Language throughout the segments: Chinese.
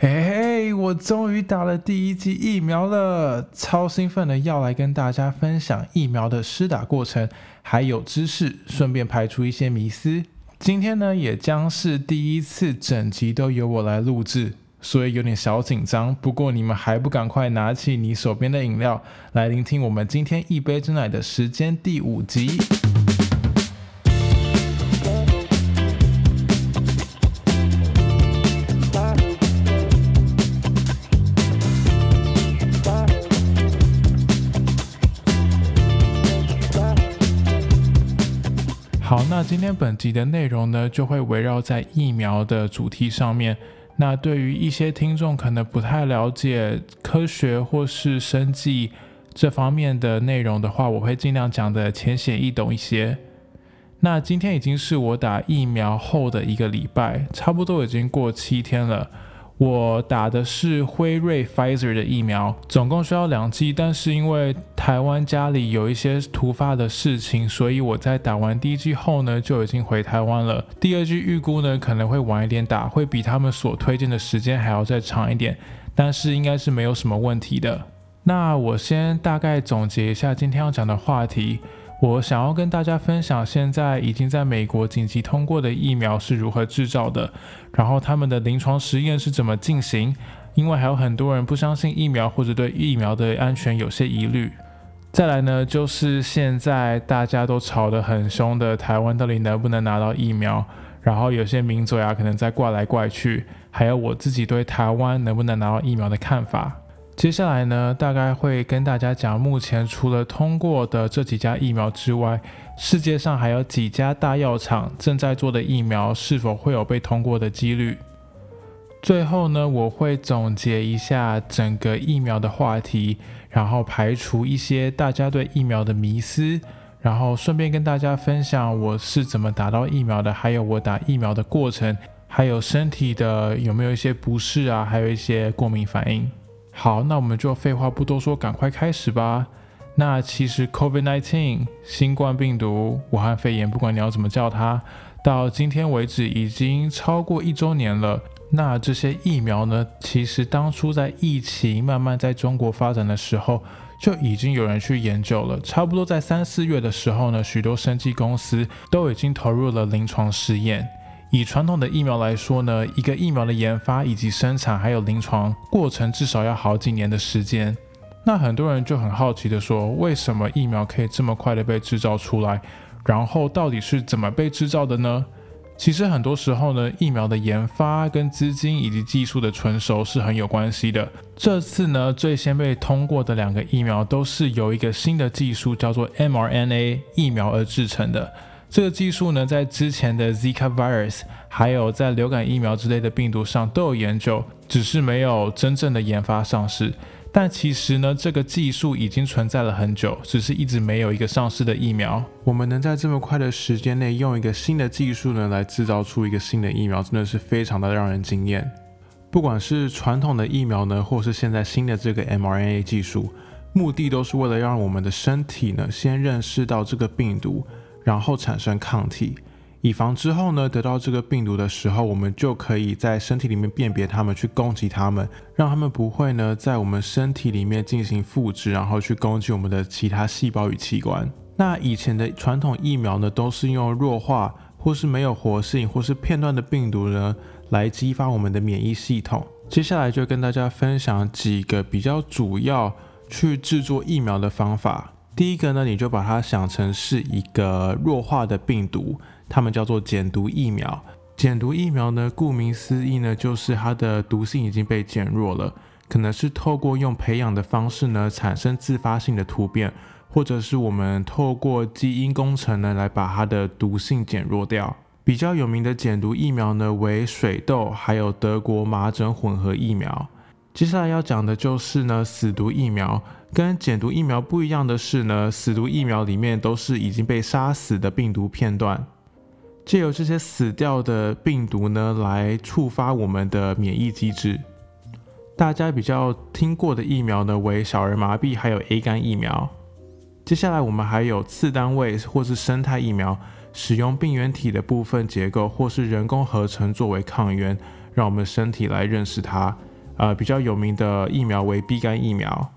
嘿嘿，我终于打了第一剂疫苗了，超兴奋的要来跟大家分享疫苗的施打过程，还有知识，顺便排除一些迷思。今天呢，也将是第一次整集都由我来录制，所以有点小紧张。不过你们还不赶快拿起你手边的饮料，来聆听我们今天一杯之奶的时间第五集。那今天本集的内容呢，就会围绕在疫苗的主题上面。那对于一些听众可能不太了解科学或是生计这方面的内容的话，我会尽量讲的浅显易懂一些。那今天已经是我打疫苗后的一个礼拜，差不多已经过七天了。我打的是辉瑞 Pfizer 的疫苗，总共需要两剂，但是因为台湾家里有一些突发的事情，所以我在打完第一剂后呢，就已经回台湾了。第二剂预估呢可能会晚一点打，会比他们所推荐的时间还要再长一点，但是应该是没有什么问题的。那我先大概总结一下今天要讲的话题。我想要跟大家分享，现在已经在美国紧急通过的疫苗是如何制造的，然后他们的临床实验是怎么进行。因为还有很多人不相信疫苗，或者对疫苗的安全有些疑虑。再来呢，就是现在大家都吵得很凶的台湾到底能不能拿到疫苗，然后有些名嘴啊可能在怪来怪去，还有我自己对台湾能不能拿到疫苗的看法。接下来呢，大概会跟大家讲，目前除了通过的这几家疫苗之外，世界上还有几家大药厂正在做的疫苗是否会有被通过的几率。最后呢，我会总结一下整个疫苗的话题，然后排除一些大家对疫苗的迷思，然后顺便跟大家分享我是怎么打到疫苗的，还有我打疫苗的过程，还有身体的有没有一些不适啊，还有一些过敏反应。好，那我们就废话不多说，赶快开始吧。那其实 COVID-19 新冠病毒、武汉肺炎，不管你要怎么叫它，到今天为止已经超过一周年了。那这些疫苗呢，其实当初在疫情慢慢在中国发展的时候，就已经有人去研究了。差不多在三四月的时候呢，许多生技公司都已经投入了临床试验。以传统的疫苗来说呢，一个疫苗的研发以及生产还有临床过程至少要好几年的时间。那很多人就很好奇的说，为什么疫苗可以这么快的被制造出来？然后到底是怎么被制造的呢？其实很多时候呢，疫苗的研发跟资金以及技术的成熟是很有关系的。这次呢，最先被通过的两个疫苗都是由一个新的技术叫做 mRNA 疫苗而制成的。这个技术呢，在之前的 Zika virus，还有在流感疫苗之类的病毒上都有研究，只是没有真正的研发上市。但其实呢，这个技术已经存在了很久，只是一直没有一个上市的疫苗。我们能在这么快的时间内用一个新的技术呢，来制造出一个新的疫苗，真的是非常的让人惊艳。不管是传统的疫苗呢，或是现在新的这个 mRNA 技术，目的都是为了让我们的身体呢，先认识到这个病毒。然后产生抗体，以防之后呢得到这个病毒的时候，我们就可以在身体里面辨别它们，去攻击它们，让它们不会呢在我们身体里面进行复制，然后去攻击我们的其他细胞与器官。那以前的传统疫苗呢，都是用弱化或是没有活性或是片段的病毒呢来激发我们的免疫系统。接下来就跟大家分享几个比较主要去制作疫苗的方法。第一个呢，你就把它想成是一个弱化的病毒，它们叫做减毒疫苗。减毒疫苗呢，顾名思义呢，就是它的毒性已经被减弱了，可能是透过用培养的方式呢，产生自发性的突变，或者是我们透过基因工程呢，来把它的毒性减弱掉。比较有名的减毒疫苗呢，为水痘，还有德国麻疹混合疫苗。接下来要讲的就是呢，死毒疫苗。跟减毒疫苗不一样的是呢，死毒疫苗里面都是已经被杀死的病毒片段，借由这些死掉的病毒呢，来触发我们的免疫机制。大家比较听过的疫苗呢，为小儿麻痹还有 A 肝疫苗。接下来我们还有次单位或是生态疫苗，使用病原体的部分结构或是人工合成作为抗原。让我们身体来认识它。呃，比较有名的疫苗为 B 肝疫苗。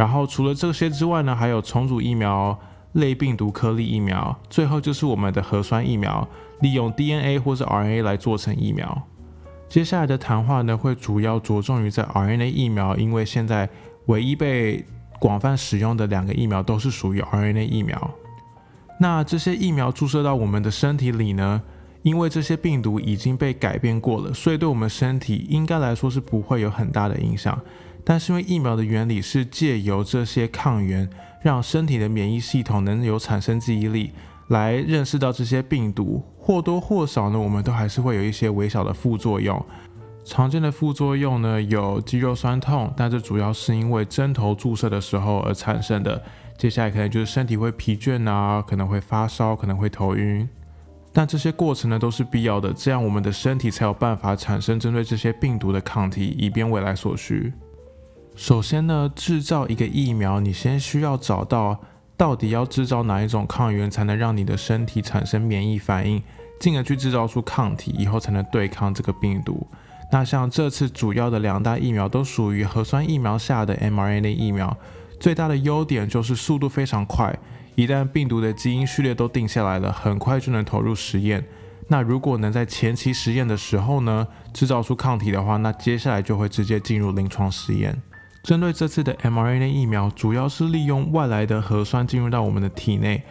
然后除了这些之外呢，还有重组疫苗、类病毒颗粒疫苗，最后就是我们的核酸疫苗，利用 DNA 或是 RNA 来做成疫苗。接下来的谈话呢，会主要着重于在 RNA 疫苗，因为现在唯一被广泛使用的两个疫苗都是属于 RNA 疫苗。那这些疫苗注射到我们的身体里呢，因为这些病毒已经被改变过了，所以对我们身体应该来说是不会有很大的影响。但是因为疫苗的原理是借由这些抗原，让身体的免疫系统能有产生记忆力，来认识到这些病毒，或多或少呢，我们都还是会有一些微小的副作用。常见的副作用呢，有肌肉酸痛，但这主要是因为针头注射的时候而产生的。接下来可能就是身体会疲倦啊，可能会发烧，可能会头晕。但这些过程呢都是必要的，这样我们的身体才有办法产生针对这些病毒的抗体，以便未来所需。首先呢，制造一个疫苗，你先需要找到到底要制造哪一种抗原，才能让你的身体产生免疫反应，进而去制造出抗体，以后才能对抗这个病毒。那像这次主要的两大疫苗都属于核酸疫苗下的 mRNA 疫苗，最大的优点就是速度非常快，一旦病毒的基因序列都定下来了，很快就能投入实验。那如果能在前期实验的时候呢，制造出抗体的话，那接下来就会直接进入临床实验。针对这次的 mRNA 疫苗，主要是利用外来的核酸进入到我们的体内。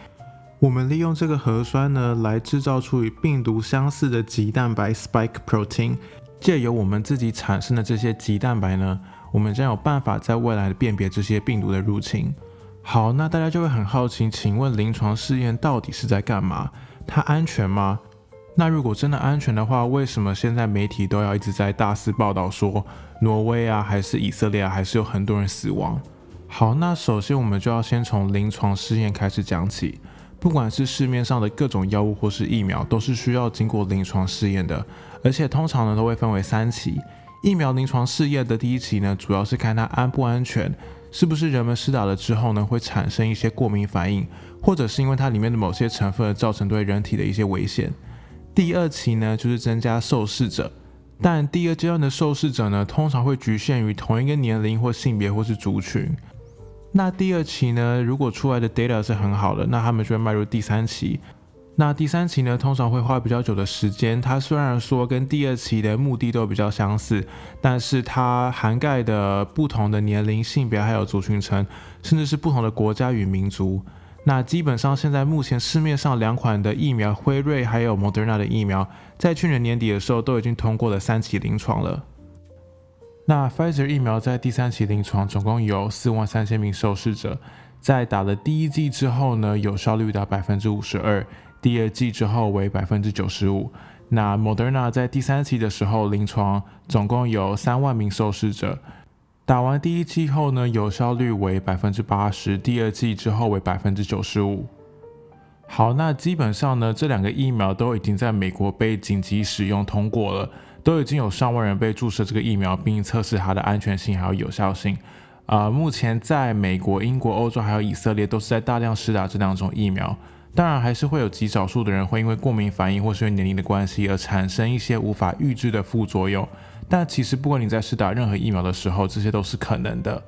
我们利用这个核酸呢，来制造出与病毒相似的棘蛋白 （spike protein）。借由我们自己产生的这些棘蛋白呢，我们将有办法在未来辨别这些病毒的入侵。好，那大家就会很好奇，请问临床试验到底是在干嘛？它安全吗？那如果真的安全的话，为什么现在媒体都要一直在大肆报道说挪威啊，还是以色列啊，还是有很多人死亡？好，那首先我们就要先从临床试验开始讲起。不管是市面上的各种药物或是疫苗，都是需要经过临床试验的，而且通常呢都会分为三期。疫苗临床试验的第一期呢，主要是看它安不安全，是不是人们施打了之后呢会产生一些过敏反应，或者是因为它里面的某些成分造成对人体的一些危险。第二期呢，就是增加受试者，但第二阶段的受试者呢，通常会局限于同一个年龄或性别或是族群。那第二期呢，如果出来的 data 是很好的，那他们就会迈入第三期。那第三期呢，通常会花比较久的时间。它虽然说跟第二期的目的都比较相似，但是它涵盖的不同的年龄、性别还有族群层，甚至是不同的国家与民族。那基本上现在目前市面上两款的疫苗，辉瑞还有 Moderna 的疫苗，在去年年底的时候都已经通过了三期临床了。那 Pfizer 疫苗在第三期临床总共有四万三千名受试者，在打了第一剂之后呢，有效率达百分之五十二，第二剂之后为百分之九十五。那 Moderna 在第三期的时候临床总共有三万名受试者。打完第一剂后呢，有效率为百分之八十，第二剂之后为百分之九十五。好，那基本上呢，这两个疫苗都已经在美国被紧急使用通过了，都已经有上万人被注射这个疫苗，并测试它的安全性还有有效性。啊，目前在美国、英国、欧洲还有以色列都是在大量施打这两种疫苗。当然，还是会有极少数的人会因为过敏反应或是因为年龄的关系而产生一些无法预知的副作用。但其实，不管你在施打任何疫苗的时候，这些都是可能的。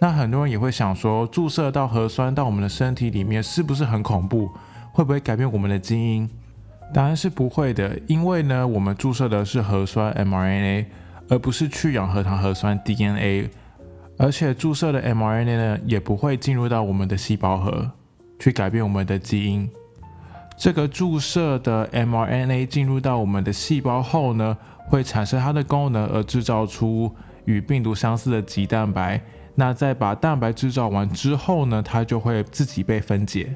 那很多人也会想说，注射到核酸到我们的身体里面，是不是很恐怖？会不会改变我们的基因？答案是不会的，因为呢，我们注射的是核酸 mRNA，而不是去氧核糖核酸 DNA。而且注射的 mRNA 呢，也不会进入到我们的细胞核。去改变我们的基因。这个注射的 mRNA 进入到我们的细胞后呢，会产生它的功能，而制造出与病毒相似的棘蛋白。那在把蛋白制造完之后呢，它就会自己被分解。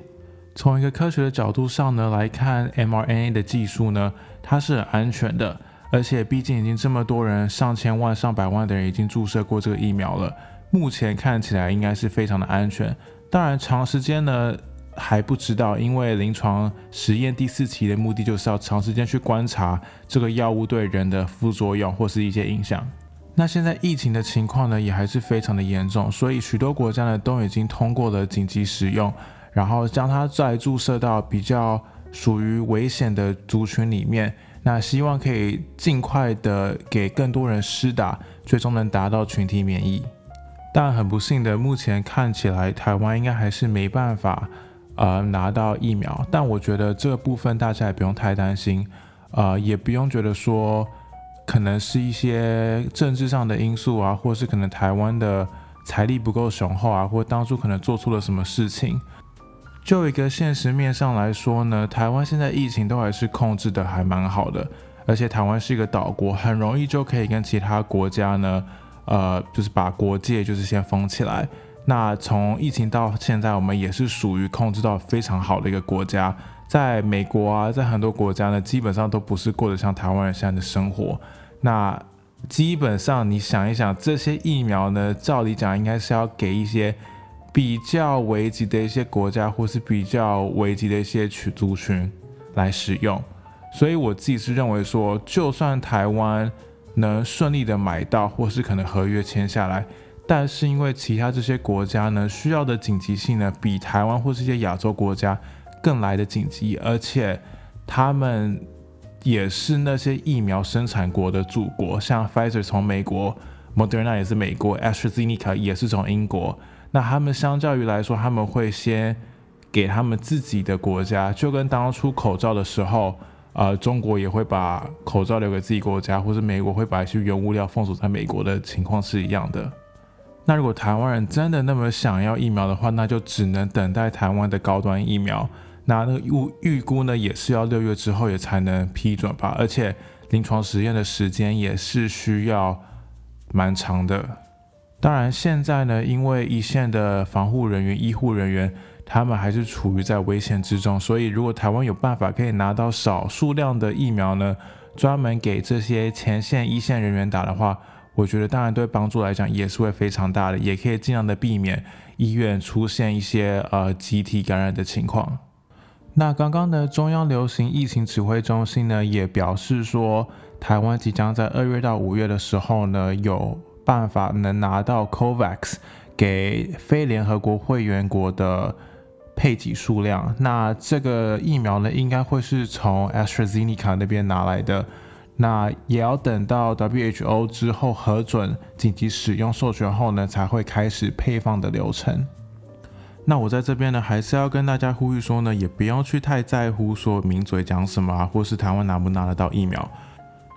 从一个科学的角度上呢来看，mRNA 的技术呢，它是很安全的。而且毕竟已经这么多人，上千万、上百万的人已经注射过这个疫苗了，目前看起来应该是非常的安全。当然，长时间呢。还不知道，因为临床实验第四期的目的就是要长时间去观察这个药物对人的副作用或是一些影响。那现在疫情的情况呢，也还是非常的严重，所以许多国家呢都已经通过了紧急使用，然后将它再注射到比较属于危险的族群里面。那希望可以尽快的给更多人施打，最终能达到群体免疫。但很不幸的，目前看起来台湾应该还是没办法，呃，拿到疫苗。但我觉得这部分大家也不用太担心，呃，也不用觉得说可能是一些政治上的因素啊，或是可能台湾的财力不够雄厚啊，或当初可能做出了什么事情。就一个现实面上来说呢，台湾现在疫情都还是控制的还蛮好的，而且台湾是一个岛国，很容易就可以跟其他国家呢。呃，就是把国界就是先封起来。那从疫情到现在，我们也是属于控制到非常好的一个国家。在美国啊，在很多国家呢，基本上都不是过得像台湾人现在的生活。那基本上你想一想，这些疫苗呢，照理讲应该是要给一些比较危急的一些国家，或是比较危急的一些群族群来使用。所以我自己是认为说，就算台湾。能顺利的买到，或是可能合约签下来，但是因为其他这些国家呢，需要的紧急性呢，比台湾或是一些亚洲国家更来的紧急，而且他们也是那些疫苗生产国的祖国，像 Pfizer 从美国，Moderna 也是美国，AstraZeneca 也是从英国，那他们相较于来说，他们会先给他们自己的国家，就跟当初口罩的时候。呃，中国也会把口罩留给自己国家，或是美国会把一些原物料封锁在美国的情况是一样的。那如果台湾人真的那么想要疫苗的话，那就只能等待台湾的高端疫苗。那那个预预估呢，也是要六月之后也才能批准吧，而且临床实验的时间也是需要蛮长的。当然，现在呢，因为一线的防护人员、医护人员。他们还是处于在危险之中，所以如果台湾有办法可以拿到少数量的疫苗呢，专门给这些前线一线人员打的话，我觉得当然对帮助来讲也是会非常大的，也可以尽量的避免医院出现一些呃集体感染的情况。那刚刚呢，中央流行疫情指挥中心呢也表示说，台湾即将在二月到五月的时候呢，有办法能拿到 COVAX 给非联合国会员国的。配给数量，那这个疫苗呢，应该会是从 AstraZeneca 那边拿来的，那也要等到 WHO 之后核准紧急使用授权后呢，才会开始配方的流程。那我在这边呢，还是要跟大家呼吁说呢，也不要去太在乎说名嘴讲什么啊，或是台湾拿不拿得到疫苗。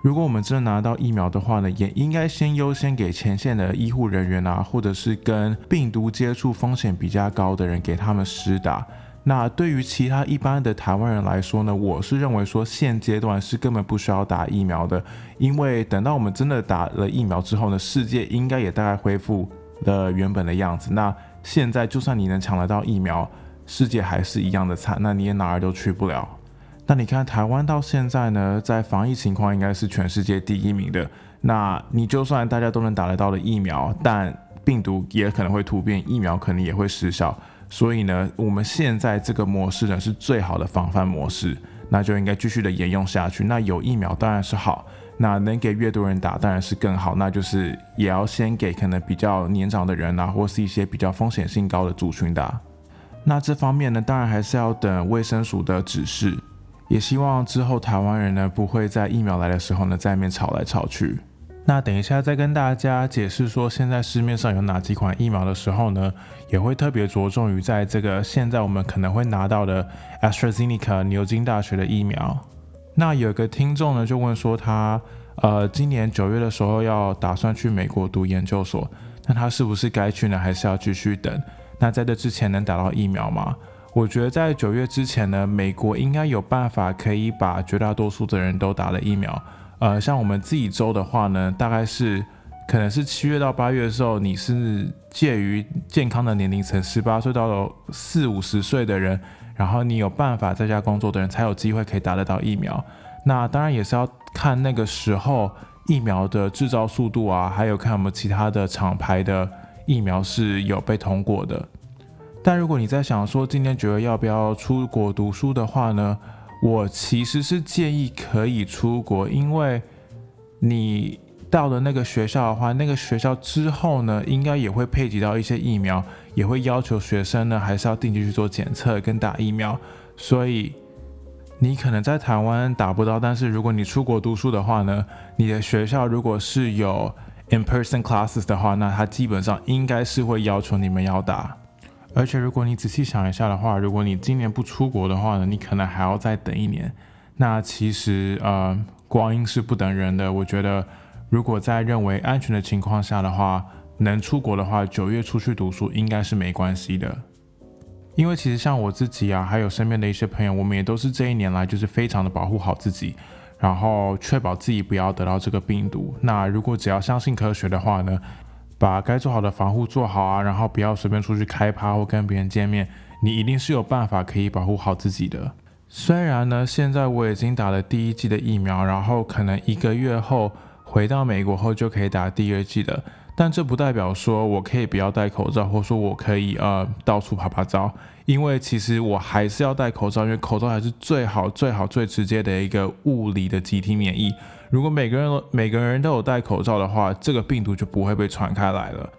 如果我们真的拿到疫苗的话呢，也应该先优先给前线的医护人员啊，或者是跟病毒接触风险比较高的人给他们施打。那对于其他一般的台湾人来说呢，我是认为说现阶段是根本不需要打疫苗的，因为等到我们真的打了疫苗之后呢，世界应该也大概恢复了原本的样子。那现在就算你能抢得到疫苗，世界还是一样的惨，那你也哪儿都去不了。那你看台湾到现在呢，在防疫情况应该是全世界第一名的。那你就算大家都能打得到的疫苗，但病毒也可能会突变，疫苗可能也会失效。所以呢，我们现在这个模式呢是最好的防范模式，那就应该继续的沿用下去。那有疫苗当然是好，那能给越多人打当然是更好。那就是也要先给可能比较年长的人啊，或是一些比较风险性高的族群打。那这方面呢，当然还是要等卫生署的指示。也希望之后台湾人呢不会在疫苗来的时候呢在外面吵来吵去。那等一下再跟大家解释说现在市面上有哪几款疫苗的时候呢，也会特别着重于在这个现在我们可能会拿到的 AstraZeneca 牛津大学的疫苗。那有个听众呢就问说他呃今年九月的时候要打算去美国读研究所，那他是不是该去呢，还是要继续等？那在这之前能打到疫苗吗？我觉得在九月之前呢，美国应该有办法可以把绝大多数的人都打了疫苗。呃，像我们自己州的话呢，大概是可能是七月到八月的时候，你是介于健康的年龄层，十八岁到了四五十岁的人，然后你有办法在家工作的人才有机会可以打得到疫苗。那当然也是要看那个时候疫苗的制造速度啊，还有看我们其他的厂牌的疫苗是有被通过的。但如果你在想说今天九月要不要出国读书的话呢？我其实是建议可以出国，因为你到了那个学校的话，那个学校之后呢，应该也会配给到一些疫苗，也会要求学生呢还是要定期去做检测跟打疫苗。所以你可能在台湾打不到，但是如果你出国读书的话呢，你的学校如果是有 in-person classes 的话，那它基本上应该是会要求你们要打。而且如果你仔细想一下的话，如果你今年不出国的话呢，你可能还要再等一年。那其实呃，光阴是不等人的。我觉得如果在认为安全的情况下的话，能出国的话，九月出去读书应该是没关系的。因为其实像我自己啊，还有身边的一些朋友，我们也都是这一年来就是非常的保护好自己，然后确保自己不要得到这个病毒。那如果只要相信科学的话呢，把该做好的防护做好啊，然后不要随便出去开趴或跟别人见面，你一定是有办法可以保护好自己的。虽然呢，现在我已经打了第一剂的疫苗，然后可能一个月后回到美国后就可以打第二剂了。但这不代表说我可以不要戴口罩，或说我可以呃到处拍拍照，因为其实我还是要戴口罩，因为口罩还是最好、最好、最直接的一个物理的集体免疫。如果每个人每个人都有戴口罩的话，这个病毒就不会被传开来了。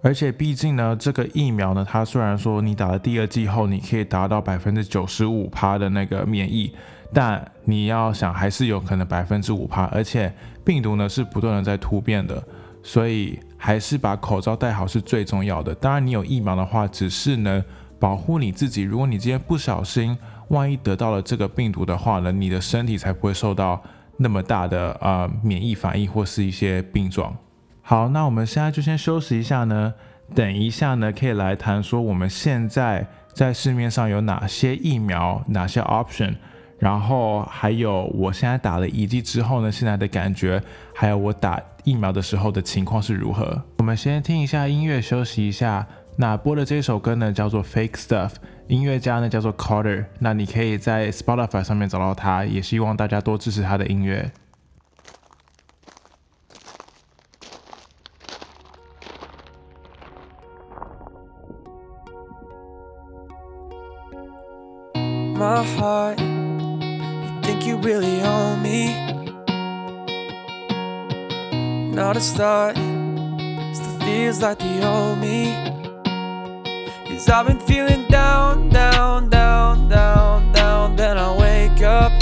而且毕竟呢，这个疫苗呢，它虽然说你打了第二剂后，你可以达到百分之九十五趴的那个免疫，但你要想还是有可能百分之五趴，而且病毒呢是不断的在突变的，所以。还是把口罩戴好是最重要的。当然，你有疫苗的话，只是能保护你自己。如果你今天不小心，万一得到了这个病毒的话呢，你的身体才不会受到那么大的呃免疫反应或是一些病状。好，那我们现在就先休息一下呢，等一下呢可以来谈说我们现在在市面上有哪些疫苗，哪些 option。然后还有，我现在打了一剂之后呢，现在的感觉，还有我打疫苗的时候的情况是如何？我们先听一下音乐，休息一下。那播的这首歌呢，叫做《Fake Stuff》，音乐家呢叫做 Carter。那你可以在 Spotify 上面找到他，也希望大家多支持他的音乐。My heart. you think you really own me. Not a start, still feels like the old me. Cause I've been feeling down, down, down, down, down. Then I wake up.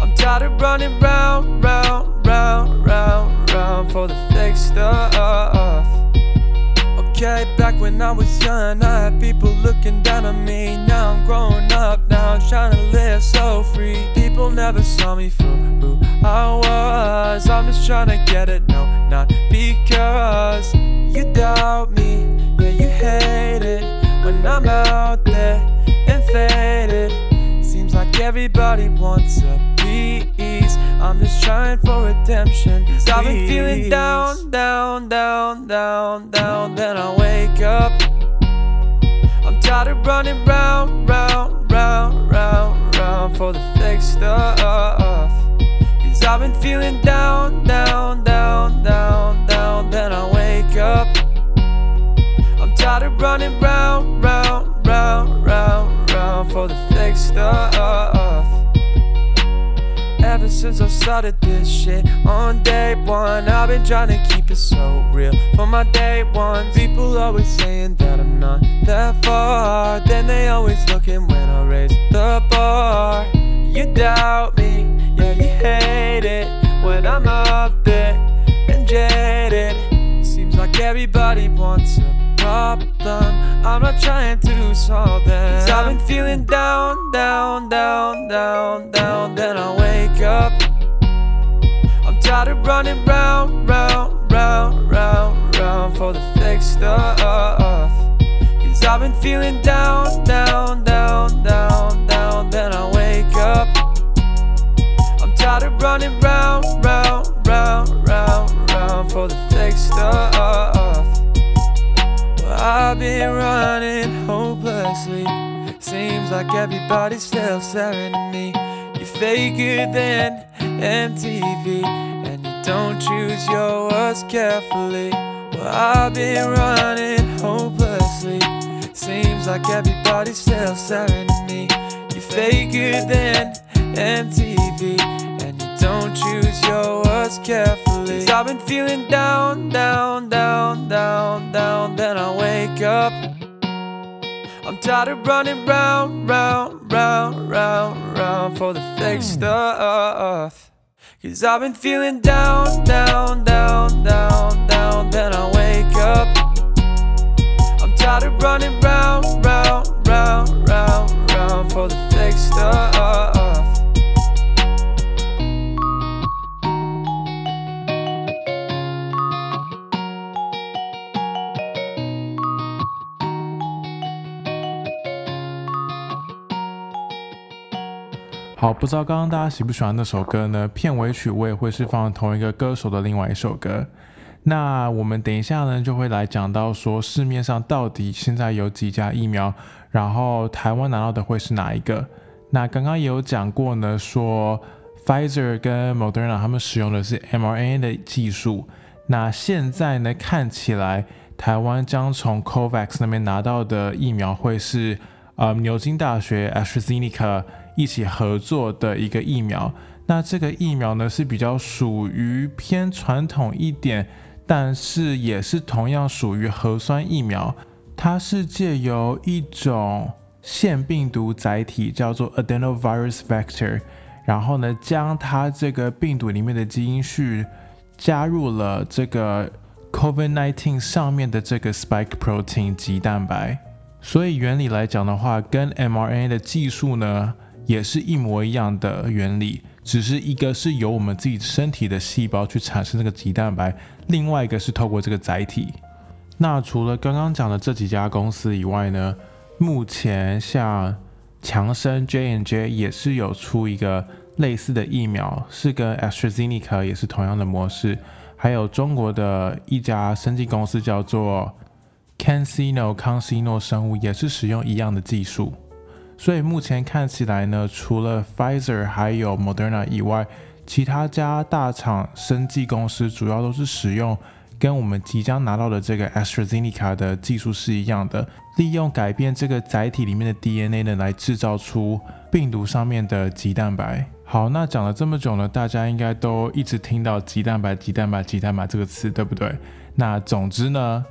I'm tired of running round, round, round, round, round for the fake stuff. Okay, back when I was young, I had people looking down on me. Now I'm grown up, now I'm trying to live so free. People never saw me for who I was. I'm just trying to get it, no, not because you doubt me. Yeah, you hate it when I'm out there and faded. Seems like everybody wants a piece. I'm just trying for redemption. Cause I've been feeling down, down, down, down, down. Then I wake up. I'm tired of running round, round, round, round, round for the fake stuff. Cause I've been feeling down, down, down, down, down. Then I wake up. Of running round, round, round, round, round for the fake stuff. Ever since I started this shit on day one, I've been trying to keep it so real. For my day one, people always saying that I'm not that far. Then they always looking when I raise the bar. You doubt me, yeah, you hate it when I'm up there and jaded. Seems like everybody wants a problem. I'm not trying to solve them. Cause I've been feeling down, down, down, down, down. Then I wake up. I'm tired of running round, round, round, round, round for the fake stuff. Cause I've been feeling down, down, down, down, down. Then I wake up. I'm tired of running round, round, round, round, round for the fake stuff. I've been running hopelessly. Seems like everybody's still staring at me. You're faker than MTV, and you don't choose your words carefully. Well, I've been running hopelessly. Seems like everybody's still staring at me. You're faker than MTV don't choose your words carefully. Cause I've been feeling down, down, down, down, down. Then I wake up. I'm tired of running round, round, round, round, round for the fake hmm. stuff. Cause I've been feeling down, down, down, down, down, then I wake up. I'm tired of running round, round, round, round, round for the fake stuff. 好，不知道刚刚大家喜不喜欢那首歌呢？片尾曲我也会是放同一个歌手的另外一首歌。那我们等一下呢，就会来讲到说市面上到底现在有几家疫苗，然后台湾拿到的会是哪一个？那刚刚也有讲过呢，说 Pfizer 跟 Moderna 他们使用的是 mRNA 的技术。那现在呢，看起来台湾将从 COVAX 那边拿到的疫苗会是呃牛津大学 AstraZeneca。一起合作的一个疫苗，那这个疫苗呢是比较属于偏传统一点，但是也是同样属于核酸疫苗。它是借由一种腺病毒载体叫做 adenovirus vector，然后呢将它这个病毒里面的基因序加入了这个 COVID-19 上面的这个 spike protein 及蛋白。所以原理来讲的话，跟 mRNA 的技术呢。也是一模一样的原理，只是一个是由我们自己身体的细胞去产生这个肌蛋白，另外一个是透过这个载体。那除了刚刚讲的这几家公司以外呢，目前像强生 J N J 也是有出一个类似的疫苗，是跟 AstraZeneca 也是同样的模式。还有中国的一家生技公司叫做 CanSino 康希诺生物，也是使用一样的技术。所以目前看起来呢，除了 Pfizer 还有 Moderna 以外，其他家大厂生技公司主要都是使用跟我们即将拿到的这个 AstraZeneca 的技术是一样的，利用改变这个载体里面的 DNA 呢，来制造出病毒上面的棘蛋白。好，那讲了这么久呢，大家应该都一直听到棘蛋白、棘蛋白、棘蛋白这个词，对不对？那总之呢。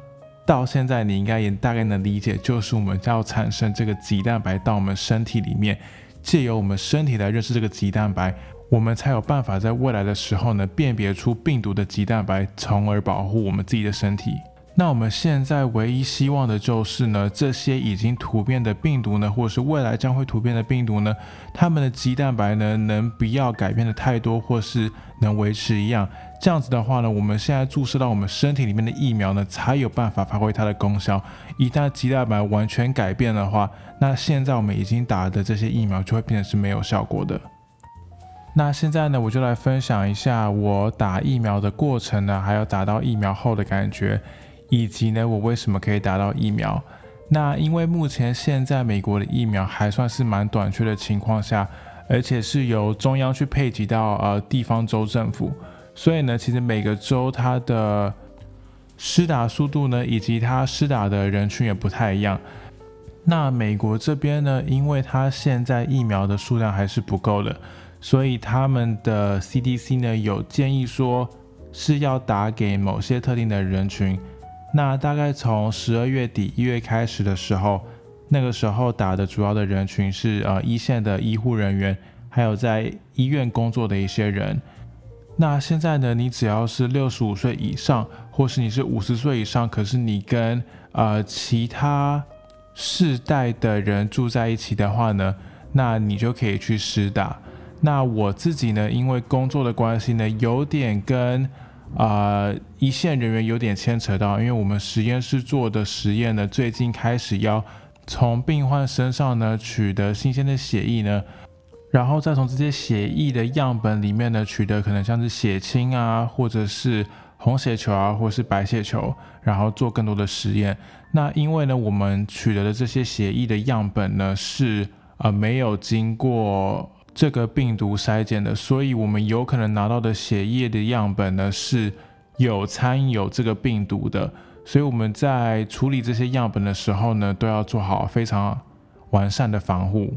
到现在，你应该也大概能理解，就是我们要产生这个棘蛋白到我们身体里面，借由我们身体来认识这个棘蛋白，我们才有办法在未来的时候呢，辨别出病毒的棘蛋白，从而保护我们自己的身体。那我们现在唯一希望的就是呢，这些已经突变的病毒呢，或是未来将会突变的病毒呢，它们的棘蛋白呢，能不要改变的太多，或是能维持一样。这样子的话呢，我们现在注射到我们身体里面的疫苗呢，才有办法发挥它的功效。一旦棘蛋白完全改变的话，那现在我们已经打的这些疫苗就会变成是没有效果的。那现在呢，我就来分享一下我打疫苗的过程呢，还有打到疫苗后的感觉。以及呢，我为什么可以打到疫苗？那因为目前现在美国的疫苗还算是蛮短缺的情况下，而且是由中央去配给到呃地方州政府，所以呢，其实每个州它的施打速度呢，以及它施打的人群也不太一样。那美国这边呢，因为它现在疫苗的数量还是不够的，所以他们的 CDC 呢有建议说是要打给某些特定的人群。那大概从十二月底一月开始的时候，那个时候打的主要的人群是呃一线的医护人员，还有在医院工作的一些人。那现在呢，你只要是六十五岁以上，或是你是五十岁以上，可是你跟呃其他世代的人住在一起的话呢，那你就可以去施打。那我自己呢，因为工作的关系呢，有点跟。啊，一线人员有点牵扯到，因为我们实验室做的实验呢，最近开始要从病患身上呢取得新鲜的血液呢，然后再从这些血液的样本里面呢取得可能像是血清啊，或者是红血球啊，或者是白血球，然后做更多的实验。那因为呢，我们取得的这些血液的样本呢是呃没有经过。这个病毒筛检的，所以我们有可能拿到的血液的样本呢是有参有这个病毒的，所以我们在处理这些样本的时候呢，都要做好非常完善的防护。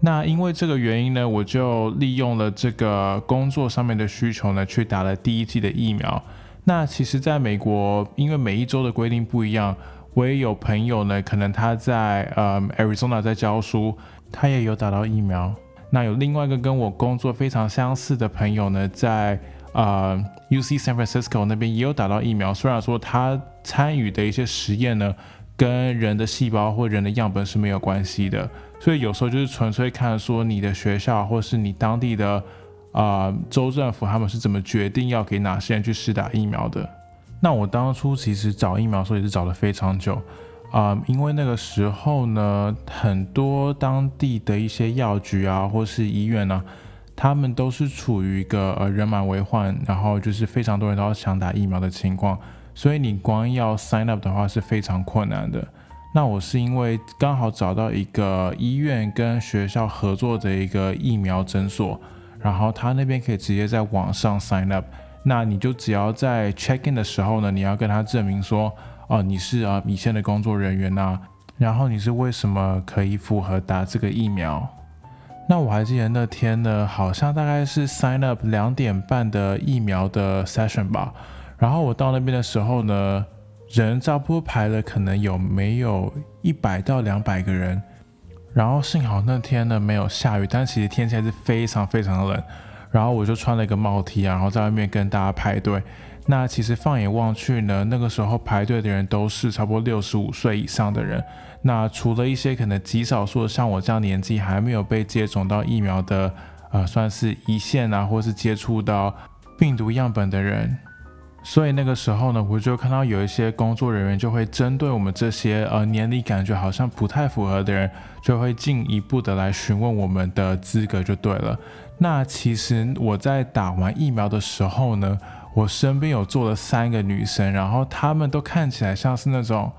那因为这个原因呢，我就利用了这个工作上面的需求呢，去打了第一剂的疫苗。那其实在美国，因为每一周的规定不一样，我也有朋友呢，可能他在呃 Arizona 在教书，他也有打到疫苗。那有另外一个跟我工作非常相似的朋友呢，在呃 UC San Francisco 那边也有打到疫苗。虽然说他参与的一些实验呢，跟人的细胞或人的样本是没有关系的，所以有时候就是纯粹看说你的学校或是你当地的啊州政府他们是怎么决定要给哪些人去施打疫苗的。那我当初其实找疫苗，的时候也是找了非常久，啊，因为那个时候呢，很多当地的一些药局啊，或是医院呢，他们都是处于一个呃人满为患，然后就是非常多人都要想打疫苗的情况，所以你光要 sign up 的话是非常困难的。那我是因为刚好找到一个医院跟学校合作的一个疫苗诊所，然后他那边可以直接在网上 sign up。那你就只要在 check in 的时候呢，你要跟他证明说，哦，你是啊米线的工作人员呐，然后你是为什么可以符合打这个疫苗？那我还记得那天呢，好像大概是 sign up 两点半的疫苗的 session 吧，然后我到那边的时候呢，人差不多排了可能有没有一百到两百个人，然后幸好那天呢没有下雨，但其实天气还是非常非常的冷。然后我就穿了一个帽 T 啊，然后在外面跟大家排队。那其实放眼望去呢，那个时候排队的人都是差不多六十五岁以上的人。那除了一些可能极少数的像我这样年纪还没有被接种到疫苗的，呃，算是一线啊，或是接触到病毒样本的人。所以那个时候呢，我就看到有一些工作人员就会针对我们这些呃年龄感觉好像不太符合的人，就会进一步的来询问我们的资格就对了。那其实我在打完疫苗的时候呢，我身边有坐了三个女生，然后她们都看起来像是那种，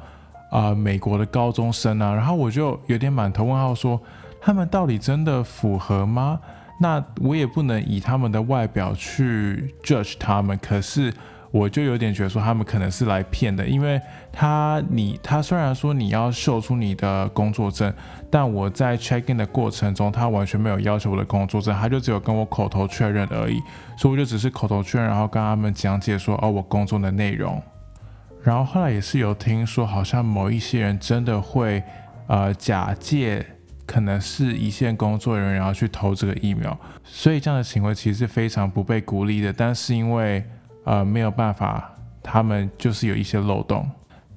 呃，美国的高中生啊，然后我就有点满头问号，说她们到底真的符合吗？那我也不能以他们的外表去 judge 他们，可是。我就有点觉得说他们可能是来骗的，因为他你他虽然说你要秀出你的工作证，但我在 check in 的过程中，他完全没有要求我的工作证，他就只有跟我口头确认而已，所以我就只是口头确认，然后跟他们讲解说哦我工作的内容，然后后来也是有听说，好像某一些人真的会呃假借可能是一线工作人员，然后去投这个疫苗，所以这样的行为其实是非常不被鼓励的，但是因为。呃，没有办法，他们就是有一些漏洞。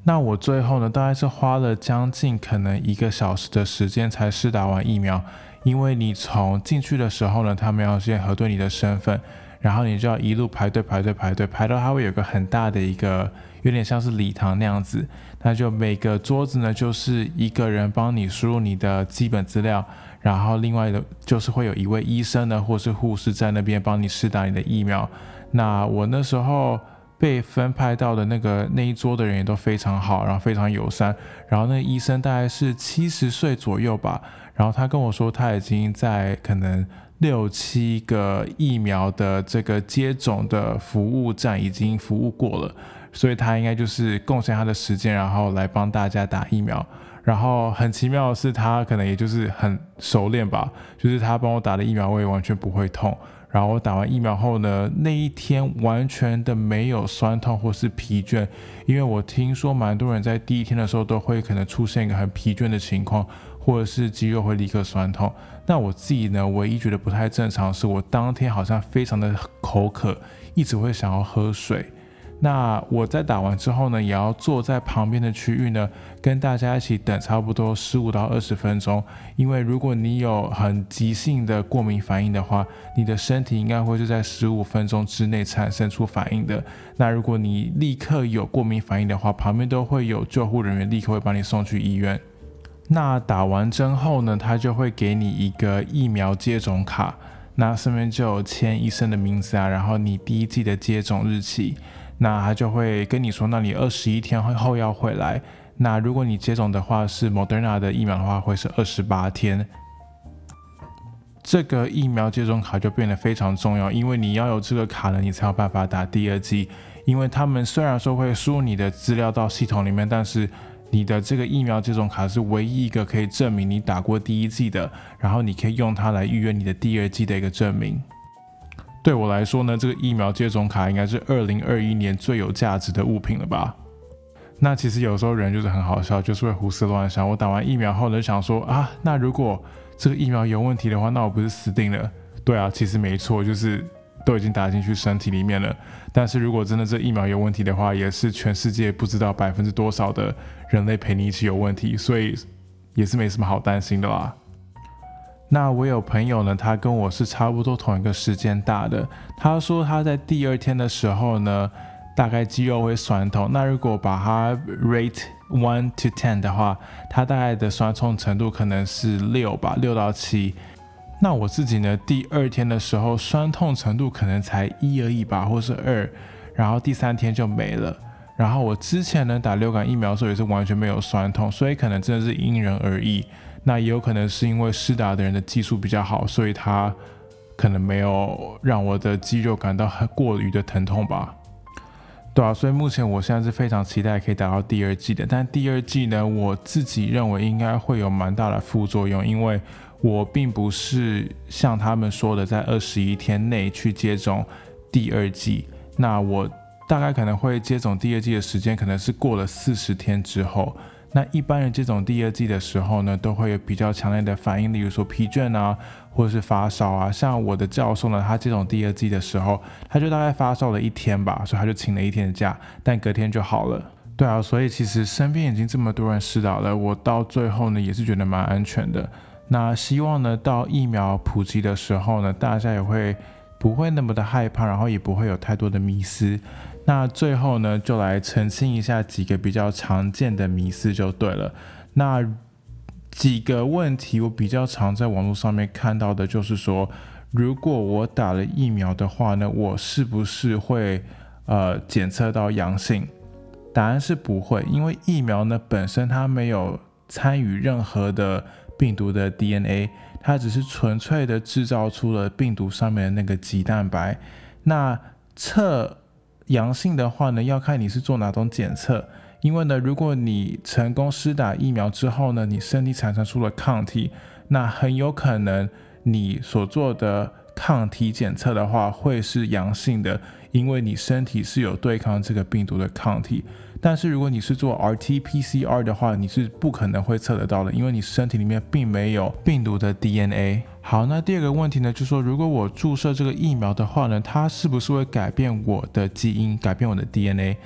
那我最后呢，大概是花了将近可能一个小时的时间才试打完疫苗，因为你从进去的时候呢，他们要先核对你的身份，然后你就要一路排队排队排队排到它会有个很大的一个，有点像是礼堂那样子，那就每个桌子呢就是一个人帮你输入你的基本资料，然后另外的就是会有一位医生呢或是护士在那边帮你试打你的疫苗。那我那时候被分派到的那个那一桌的人也都非常好，然后非常友善。然后那个医生大概是七十岁左右吧，然后他跟我说他已经在可能六七个疫苗的这个接种的服务站已经服务过了，所以他应该就是贡献他的时间，然后来帮大家打疫苗。然后很奇妙的是，他可能也就是很熟练吧，就是他帮我打的疫苗，我也完全不会痛。然后我打完疫苗后呢，那一天完全的没有酸痛或是疲倦，因为我听说蛮多人在第一天的时候都会可能出现一个很疲倦的情况，或者是肌肉会立刻酸痛。那我自己呢，唯一觉得不太正常是我当天好像非常的口渴，一直会想要喝水。那我在打完之后呢，也要坐在旁边的区域呢，跟大家一起等差不多十五到二十分钟。因为如果你有很急性的过敏反应的话，你的身体应该会是在十五分钟之内产生出反应的。那如果你立刻有过敏反应的话，旁边都会有救护人员立刻会把你送去医院。那打完针后呢，他就会给你一个疫苗接种卡，那上面就有签医生的名字啊，然后你第一季的接种日期。那他就会跟你说，那你二十一天后要回来。那如果你接种的话是 Moderna 的疫苗的话，会是二十八天。这个疫苗接种卡就变得非常重要，因为你要有这个卡了，你才有办法打第二剂。因为他们虽然说会输入你的资料到系统里面，但是你的这个疫苗接种卡是唯一一个可以证明你打过第一剂的，然后你可以用它来预约你的第二剂的一个证明。对我来说呢，这个疫苗接种卡应该是二零二一年最有价值的物品了吧？那其实有时候人就是很好笑，就是会胡思乱想。我打完疫苗后呢，想说啊，那如果这个疫苗有问题的话，那我不是死定了？对啊，其实没错，就是都已经打进去身体里面了。但是如果真的这疫苗有问题的话，也是全世界不知道百分之多少的人类陪你一起有问题，所以也是没什么好担心的啦。那我有朋友呢，他跟我是差不多同一个时间打的。他说他在第二天的时候呢，大概肌肉会酸痛。那如果把它 rate one to ten 的话，他大概的酸痛程度可能是六吧，六到七。那我自己呢，第二天的时候酸痛程度可能才一而已吧，或是二，然后第三天就没了。然后我之前呢打流感疫苗的时候也是完全没有酸痛，所以可能真的是因人而异。那也有可能是因为施打的人的技术比较好，所以他可能没有让我的肌肉感到很过于的疼痛吧。对啊，所以目前我现在是非常期待可以打到第二季的。但第二季呢，我自己认为应该会有蛮大的副作用，因为我并不是像他们说的在二十一天内去接种第二季。那我大概可能会接种第二季的时间可能是过了四十天之后。那一般人接种第二季的时候呢，都会有比较强烈的反应，例如说疲倦啊，或者是发烧啊。像我的教授呢，他接种第二季的时候，他就大概发烧了一天吧，所以他就请了一天的假，但隔天就好了。对啊，所以其实身边已经这么多人试到了，我到最后呢也是觉得蛮安全的。那希望呢到疫苗普及的时候呢，大家也会不会那么的害怕，然后也不会有太多的迷思。那最后呢，就来澄清一下几个比较常见的迷思就对了。那几个问题我比较常在网络上面看到的，就是说，如果我打了疫苗的话呢，我是不是会呃检测到阳性？答案是不会，因为疫苗呢本身它没有参与任何的病毒的 DNA，它只是纯粹的制造出了病毒上面的那个棘蛋白。那测阳性的话呢，要看你是做哪种检测。因为呢，如果你成功施打疫苗之后呢，你身体产生出了抗体，那很有可能你所做的抗体检测的话会是阳性的，因为你身体是有对抗这个病毒的抗体。但是如果你是做 RT-PCR 的话，你是不可能会测得到的，因为你身体里面并没有病毒的 DNA。好，那第二个问题呢，就是说如果我注射这个疫苗的话呢，它是不是会改变我的基因，改变我的 DNA？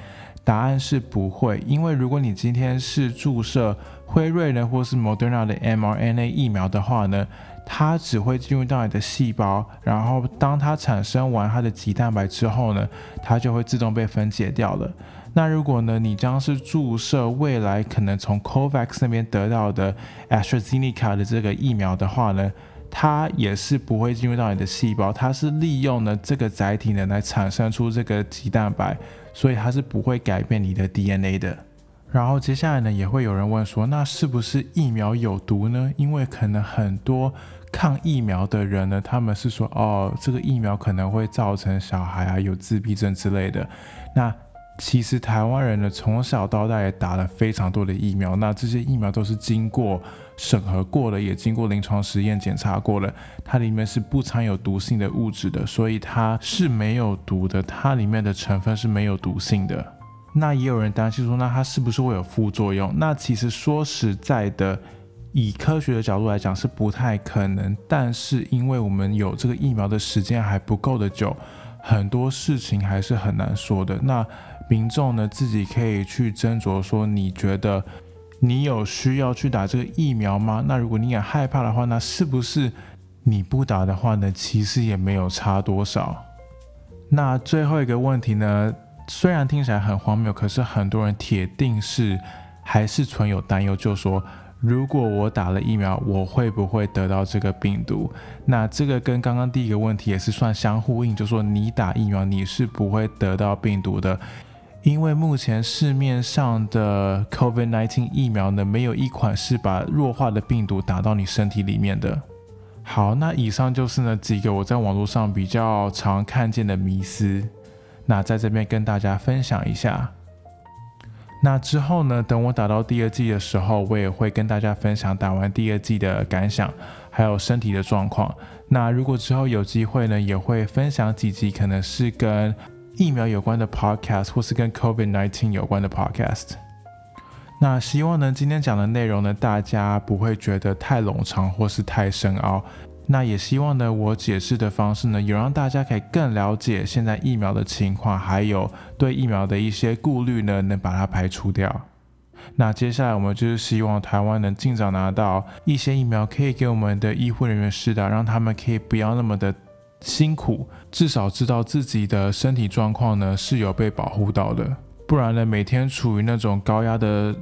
答案是不会，因为如果你今天是注射辉瑞呢，或是 Moderna 的 mRNA 疫苗的话呢，它只会进入到你的细胞，然后当它产生完它的棘蛋白之后呢，它就会自动被分解掉了。那如果呢，你将是注射未来可能从 COVAX 那边得到的 AstraZeneca 的这个疫苗的话呢，它也是不会进入到你的细胞，它是利用呢这个载体呢来产生出这个肌蛋白，所以它是不会改变你的 DNA 的。然后接下来呢，也会有人问说，那是不是疫苗有毒呢？因为可能很多抗疫苗的人呢，他们是说，哦，这个疫苗可能会造成小孩啊有自闭症之类的。那其实台湾人呢，从小到大也打了非常多的疫苗，那这些疫苗都是经过审核过了，也经过临床实验检查过了，它里面是不掺有毒性的物质的，所以它是没有毒的，它里面的成分是没有毒性的。那也有人担心说，那它是不是会有副作用？那其实说实在的，以科学的角度来讲是不太可能，但是因为我们有这个疫苗的时间还不够的久，很多事情还是很难说的。那民众呢自己可以去斟酌说，你觉得你有需要去打这个疫苗吗？那如果你也害怕的话，那是不是你不打的话呢？其实也没有差多少。那最后一个问题呢，虽然听起来很荒谬，可是很多人铁定是还是存有担忧，就说如果我打了疫苗，我会不会得到这个病毒？那这个跟刚刚第一个问题也是算相呼应，就说你打疫苗你是不会得到病毒的。因为目前市面上的 COVID-19 疫苗呢，没有一款是把弱化的病毒打到你身体里面的。好，那以上就是呢几个我在网络上比较常看见的迷思，那在这边跟大家分享一下。那之后呢，等我打到第二季的时候，我也会跟大家分享打完第二季的感想，还有身体的状况。那如果之后有机会呢，也会分享几集，可能是跟疫苗有关的 podcast，或是跟 COVID nineteen 有关的 podcast。那希望呢，今天讲的内容呢，大家不会觉得太冗长或是太深奥。那也希望呢，我解释的方式呢，有让大家可以更了解现在疫苗的情况，还有对疫苗的一些顾虑呢，能把它排除掉。那接下来我们就是希望台湾能尽早拿到一些疫苗，可以给我们的医护人员施打，让他们可以不要那么的辛苦，至少知道自己的身体状况呢是有被保护到的。不然呢，每天处于那种高压的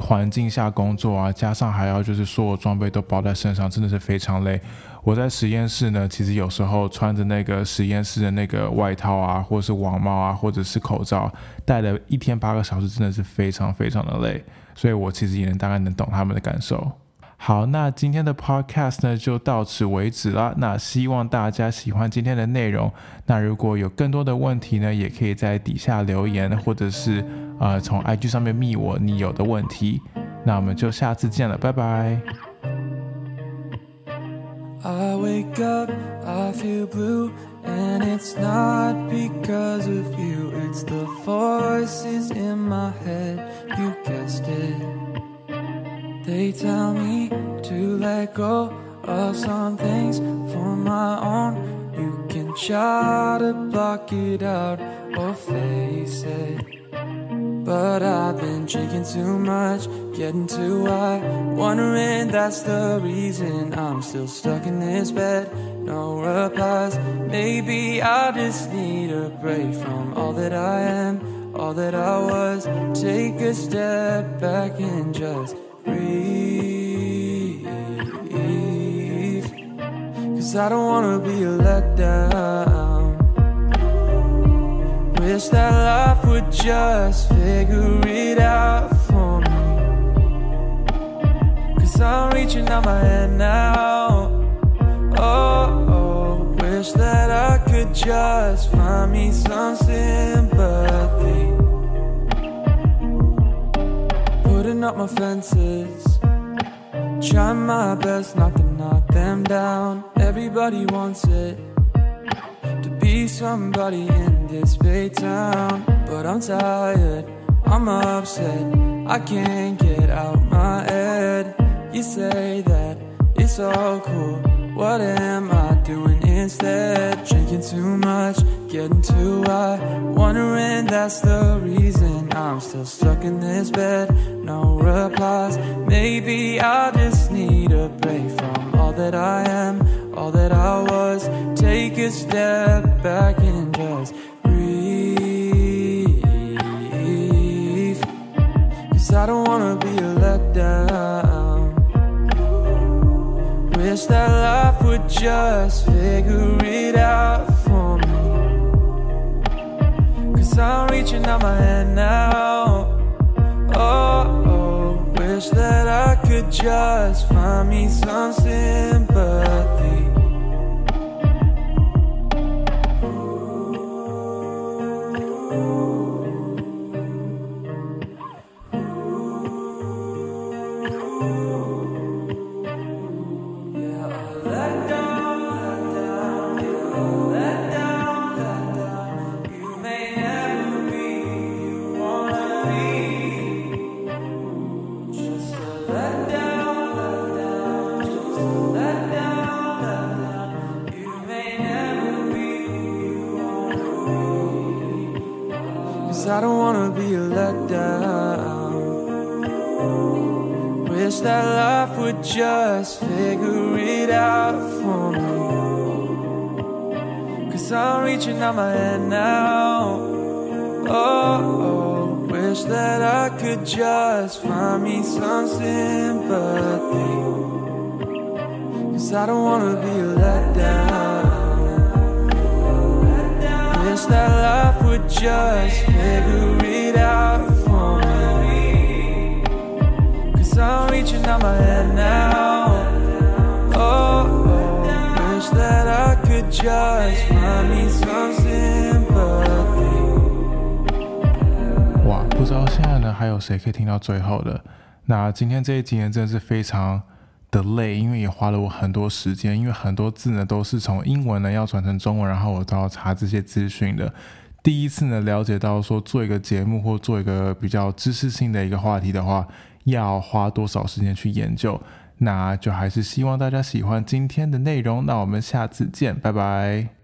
环境下工作啊，加上还要就是所有装备都包在身上，真的是非常累。我在实验室呢，其实有时候穿着那个实验室的那个外套啊，或者是网帽啊，或者是口罩，戴了一天八个小时，真的是非常非常的累。所以我其实也能大概能懂他们的感受。好，那今天的 podcast 呢就到此为止了。那希望大家喜欢今天的内容。那如果有更多的问题呢，也可以在底下留言，或者是呃从 IG 上面密我你有的问题。那我们就下次见了，拜拜。I wake up, I feel blue, and it's not because of you. It's the voices in my head, you guessed it. They tell me to let go of some things for my own. You can try to block it out or face it. But I've been drinking too much, getting too high. Wondering that's the reason I'm still stuck in this bed. No replies. Maybe I just need a break from all that I am, all that I was. Take a step back and just Cause I don't wanna be a letdown. Wish that life would just figure it out for me. Cause I'm reaching out my hand now. Oh, oh, wish that I could just find me some sympathy. Putting up my fences. Trying my best not to knock them down. Everybody wants it. To be somebody in this big town. But I'm tired. I'm upset. I can't get out my head. You say that it's all cool. What am I doing instead? Drinking too much, getting too high. Wondering that's the reason I'm still stuck in this bed. No replies. Maybe I just need a break from that I am, all that I was. Take a step back and just breathe. Cause I don't wanna be a letdown. Wish that life would just figure it out for me. Cause I'm reaching out my hand now. Oh, wish that I could just find me some sympathy. Cause I don't wanna be a letdown. Wish that life would just figure it out for me. Cause I'm reaching out my hand now. Oh, oh, wish that I could just find me some sympathy. Cause I don't wanna be a letdown. Wish that life would just figure it out for me. Cause I'm reaching out my hand now. Oh, oh, wish that I could just find me some sympathy. 哇，不知道现在呢还有谁可以听到最后的？那今天这一集呢，真的是非常的累，因为也花了我很多时间，因为很多字呢都是从英文呢要转成中文，然后我都要查这些资讯的。第一次呢了解到说做一个节目或做一个比较知识性的一个话题的话，要花多少时间去研究。那就还是希望大家喜欢今天的内容。那我们下次见，拜拜。